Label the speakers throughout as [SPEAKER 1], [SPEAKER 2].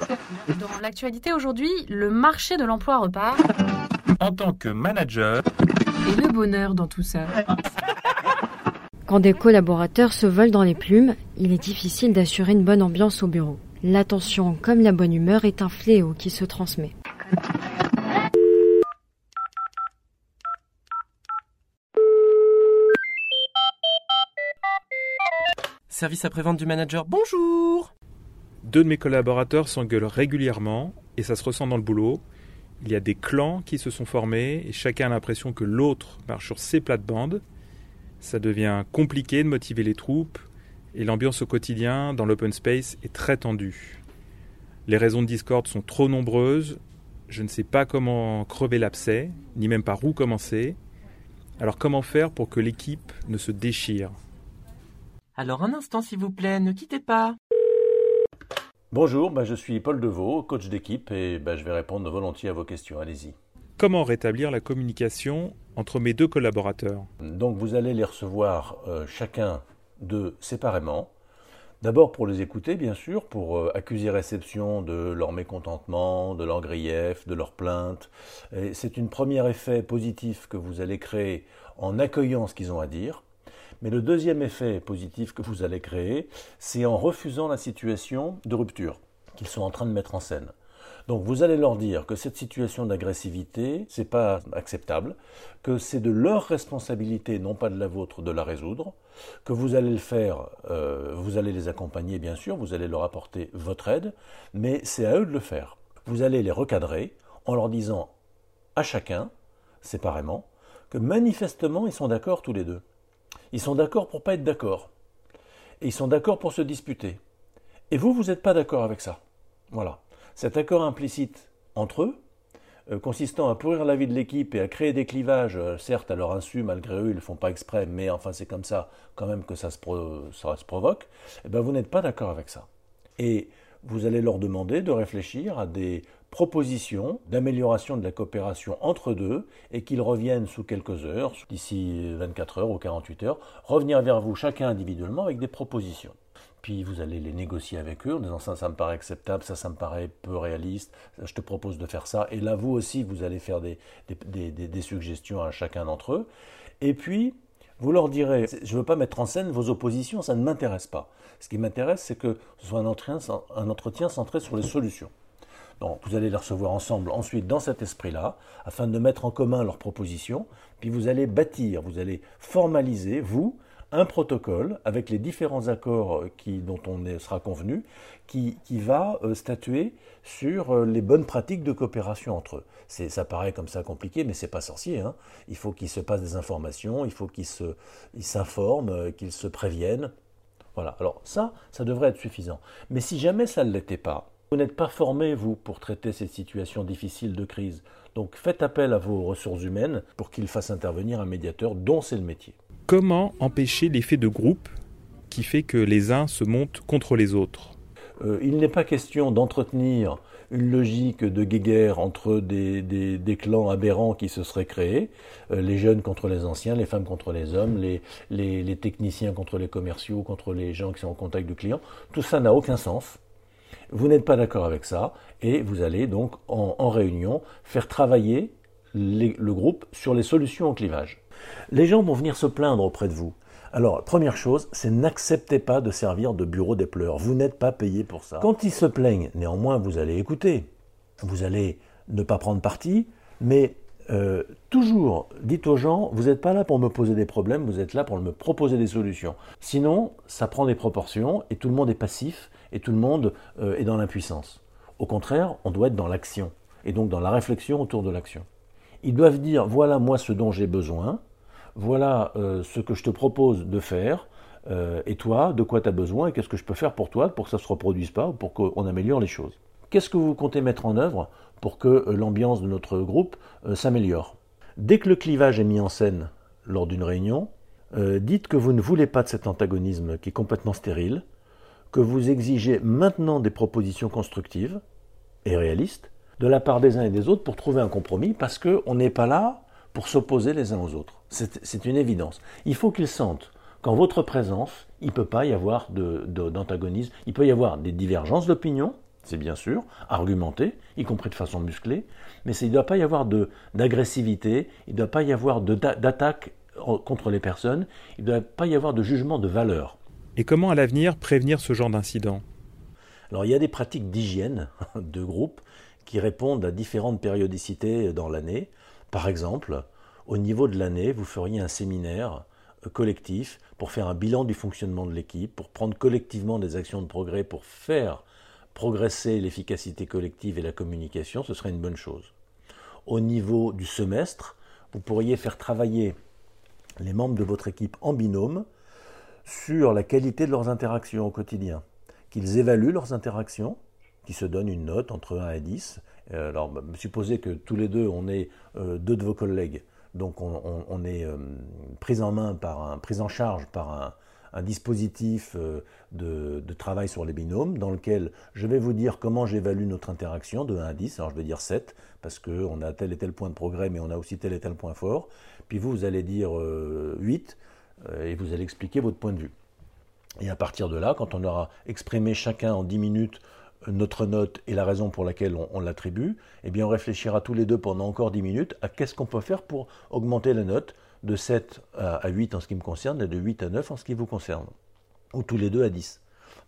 [SPEAKER 1] Dans l'actualité aujourd'hui, le marché de l'emploi repart.
[SPEAKER 2] En tant que manager,
[SPEAKER 1] Et le bonheur dans tout ça.
[SPEAKER 3] Quand des collaborateurs se volent dans les plumes, il est difficile d'assurer une bonne ambiance au bureau. L'attention comme la bonne humeur est un fléau qui se transmet.
[SPEAKER 4] Service après-vente du manager, bonjour
[SPEAKER 2] deux de mes collaborateurs s'engueulent régulièrement et ça se ressent dans le boulot. Il y a des clans qui se sont formés et chacun a l'impression que l'autre marche sur ses plates-bandes. Ça devient compliqué de motiver les troupes et l'ambiance au quotidien dans l'open space est très tendue. Les raisons de discorde sont trop nombreuses. Je ne sais pas comment crever l'abcès, ni même par où commencer. Alors comment faire pour que l'équipe ne se déchire?
[SPEAKER 4] Alors un instant s'il vous plaît, ne quittez pas.
[SPEAKER 5] Bonjour, bah, je suis Paul Deveau, coach d'équipe, et bah, je vais répondre volontiers à vos questions. Allez-y.
[SPEAKER 2] Comment rétablir la communication entre mes deux collaborateurs?
[SPEAKER 5] Donc vous allez les recevoir euh, chacun d'eux séparément. D'abord pour les écouter, bien sûr, pour euh, accuser réception de leur mécontentement, de leur grief, de leur plainte. C'est un premier effet positif que vous allez créer en accueillant ce qu'ils ont à dire. Mais le deuxième effet positif que vous allez créer, c'est en refusant la situation de rupture qu'ils sont en train de mettre en scène. Donc vous allez leur dire que cette situation d'agressivité, c'est pas acceptable, que c'est de leur responsabilité, non pas de la vôtre, de la résoudre, que vous allez le faire, euh, vous allez les accompagner bien sûr, vous allez leur apporter votre aide, mais c'est à eux de le faire. Vous allez les recadrer en leur disant à chacun, séparément, que manifestement ils sont d'accord tous les deux. Ils sont d'accord pour pas être d'accord. Et ils sont d'accord pour se disputer. Et vous, vous n'êtes pas d'accord avec ça. Voilà. Cet accord implicite entre eux, euh, consistant à pourrir la vie de l'équipe et à créer des clivages, euh, certes à leur insu, malgré eux, ils ne le font pas exprès, mais enfin c'est comme ça quand même que ça se, ça se provoque, eh ben, vous n'êtes pas d'accord avec ça. Et vous allez leur demander de réfléchir à des proposition d'amélioration de la coopération entre deux et qu'ils reviennent sous quelques heures, d'ici 24 heures ou 48 heures, revenir vers vous chacun individuellement avec des propositions. Puis vous allez les négocier avec eux en disant ça, ça me paraît acceptable, ça, ça me paraît peu réaliste, je te propose de faire ça. Et là, vous aussi, vous allez faire des, des suggestions à chacun d'entre eux. Et puis, vous leur direz, je ne veux pas mettre en scène vos oppositions, ça ne m'intéresse pas. Ce qui m'intéresse, c'est que ce soit un entretien, centré sur les solutions. Donc vous allez les recevoir ensemble ensuite dans cet esprit-là, afin de mettre en commun leurs propositions, puis vous allez bâtir, vous allez formaliser, vous, un protocole avec les différents accords euh, qui, dont on sera convenu, qui, va euh, statuer sur euh, les bonnes pratiques de coopération entre eux. Ça paraît comme ça compliqué, mais c'est pas sorcier. Hein. Il faut qu'ils se passent des informations, il faut qu'ils s'informent, qu'ils se préviennent. Voilà. Alors ça, ça devrait être suffisant. Mais si jamais ça ne l'était pas, vous n'êtes pas formé, vous, pour traiter ces situations difficiles de crise. Donc faites appel à vos ressources humaines pour qu'ils fassent intervenir un médiateur dont c'est le métier.
[SPEAKER 2] Comment empêcher l'effet de groupe qui fait que les uns se montent contre les autres?
[SPEAKER 5] Euh, Il n'est pas question d'entretenir une logique de guéguerre entre des, clans aberrants qui se seraient créés, euh, les jeunes contre les anciens, les femmes contre les hommes, les techniciens contre les commerciaux, contre les gens qui sont en contact du client. Tout ça n'a aucun sens. Vous n'êtes pas d'accord avec ça et vous allez donc en, réunion faire travailler le groupe sur les solutions au clivage. Les gens vont venir se plaindre auprès de vous. Alors, première chose, c'est n'acceptez pas de servir de bureau des pleurs. Vous n'êtes pas payé pour ça. Quand ils se plaignent, néanmoins, vous allez écouter. Vous allez ne pas prendre parti, mais euh, toujours, dites aux gens, vous n'êtes pas là pour me poser des problèmes, vous êtes là pour me proposer des solutions. Sinon, ça prend des proportions et tout le monde est passif et tout le monde euh, est dans l'impuissance. Au contraire, on doit être dans l'action et donc dans la réflexion autour de l'action. Ils doivent dire, voilà moi ce dont j'ai besoin, voilà euh, ce que je te propose de faire, et toi, de quoi tu as besoin et qu'est-ce que je peux faire pour toi pour que ça ne se reproduise pas ou pour qu'on améliore les choses. Qu'est-ce que vous comptez mettre en œuvre pour que euh, l'ambiance de notre groupe euh, s'améliore? Dès que le clivage est mis en scène lors d'une réunion, euh, dites que vous ne voulez pas de cet antagonisme qui est complètement stérile, que vous exigez maintenant des propositions constructives et réalistes de la part des uns et des autres pour trouver un compromis, parce qu'on n'est pas là pour s'opposer les uns aux autres. C'est une évidence. Il faut qu'ils sentent qu'en votre présence, il ne peut pas y avoir d'antagonisme, il peut y avoir des divergences d'opinion, c'est bien sûr, argumenté, y compris de façon musclée, mais il ne doit pas y avoir d'agressivité, il ne doit pas y avoir d'attaque contre les personnes, il ne doit pas y avoir de jugement de valeur.
[SPEAKER 2] Et comment à l'avenir prévenir ce genre d'incident?
[SPEAKER 5] Alors il y a des pratiques d'hygiène de groupe qui répondent à différentes périodicités dans l'année. Par exemple, au niveau de l'année, vous feriez un séminaire euh, collectif pour faire un bilan du fonctionnement de l'équipe, pour prendre collectivement des actions de progrès, pour faire progresser l'efficacité collective et la communication, ce serait une bonne chose. Au niveau du semestre, vous pourriez faire travailler les membres de votre équipe en binôme sur la qualité de leurs interactions au quotidien, qu'ils évaluent leurs interactions, qui se donnent une note entre 1 et 10. Euh, alors, bah, supposez que tous les deux, on est euh, deux de vos collègues, donc on, est euh, pris en main par un, pris en charge par un, dispositif de, travail sur les binômes dans lequel je vais vous dire comment j'évalue notre interaction de 1 à 10. Alors je vais dire 7 parce qu'on a tel et tel point de progrès mais on a aussi tel et tel point fort. Puis vous, vous allez dire 8 et vous allez expliquer votre point de vue. Et à partir de là, quand on aura exprimé chacun en 10 minutes notre note et la raison pour laquelle on, l'attribue, eh bien on réfléchira tous les deux pendant encore 10 minutes à qu'est-ce qu'on peut faire pour augmenter la note de 7 à 8 en ce qui me concerne et de 8 à 9 en ce qui vous concerne. Ou tous les deux à 10,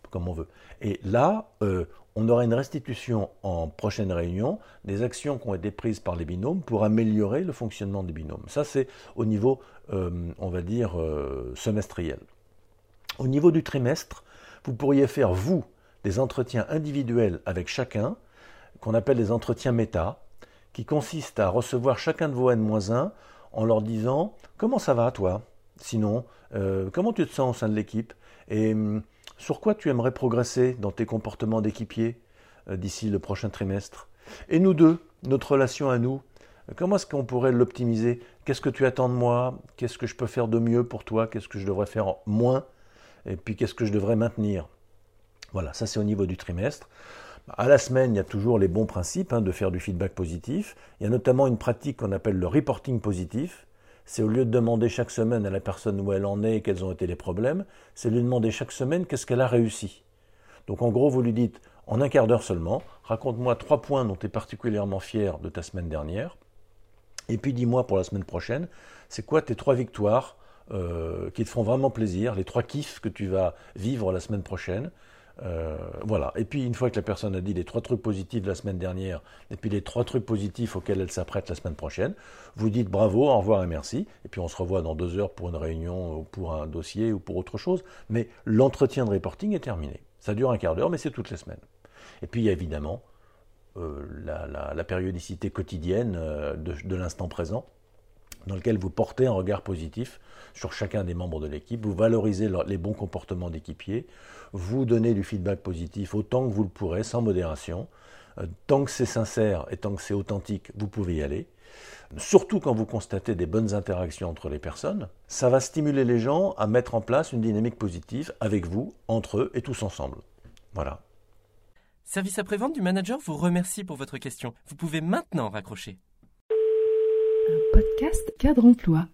[SPEAKER 5] comme on veut. Et là, euh, on aura une restitution en prochaine réunion des actions qui ont été prises par les binômes pour améliorer le fonctionnement des binômes. Ça, c'est au niveau, euh, on va dire, euh, semestriel. Au niveau du trimestre, vous pourriez faire, vous, des entretiens individuels avec chacun, qu'on appelle des entretiens méta, qui consistent à recevoir chacun de vos N-1 en leur disant Comment ça va toi? Sinon, euh, comment tu te sens au sein de l'équipe? Et hum, sur quoi tu aimerais progresser dans tes comportements d'équipier euh, d'ici le prochain trimestre? Et nous deux, notre relation à nous, comment est-ce qu'on pourrait l'optimiser? Qu'est-ce que tu attends de moi? Qu'est-ce que je peux faire de mieux pour toi? Qu'est-ce que je devrais faire moins? Et puis qu'est-ce que je devrais maintenir? Voilà, ça c'est au niveau du trimestre. À la semaine, il y a toujours les bons principes hein, de faire du feedback positif. Il y a notamment une pratique qu'on appelle le reporting positif. C'est au lieu de demander chaque semaine à la personne où elle en est et quels ont été les problèmes, c'est lui demander chaque semaine qu'est-ce qu'elle a réussi. Donc en gros, vous lui dites en un quart d'heure seulement, raconte-moi trois points dont tu es particulièrement fier de ta semaine dernière. Et puis dis-moi pour la semaine prochaine, c'est quoi tes trois victoires euh, qui te font vraiment plaisir, les trois kiffs que tu vas vivre la semaine prochaine? Euh, voilà. Et puis, une fois que la personne a dit les trois trucs positifs de la semaine dernière, et puis les trois trucs positifs auxquels elle s'apprête la semaine prochaine, vous dites bravo, au revoir et merci. Et puis, on se revoit dans deux heures pour une réunion, ou pour un dossier, ou pour autre chose. Mais l'entretien de reporting est terminé. Ça dure un quart d'heure, mais c'est toutes les semaines. Et puis, il y a évidemment euh, la, périodicité quotidienne euh, de l'instant présent dans lequel vous portez un regard positif sur chacun des membres de l'équipe, vous valorisez les bons comportements d'équipiers, vous donnez du feedback positif autant que vous le pourrez, sans modération. Euh, tant que c'est sincère et tant que c'est authentique, vous pouvez y aller. Surtout quand vous constatez des bonnes interactions entre les personnes, ça va stimuler les gens à mettre en place une dynamique positive avec vous, entre eux et tous ensemble. Voilà.
[SPEAKER 4] Service après-vente du manager vous remercie pour votre question. Vous pouvez maintenant raccrocher
[SPEAKER 6] un podcast cadre emploi.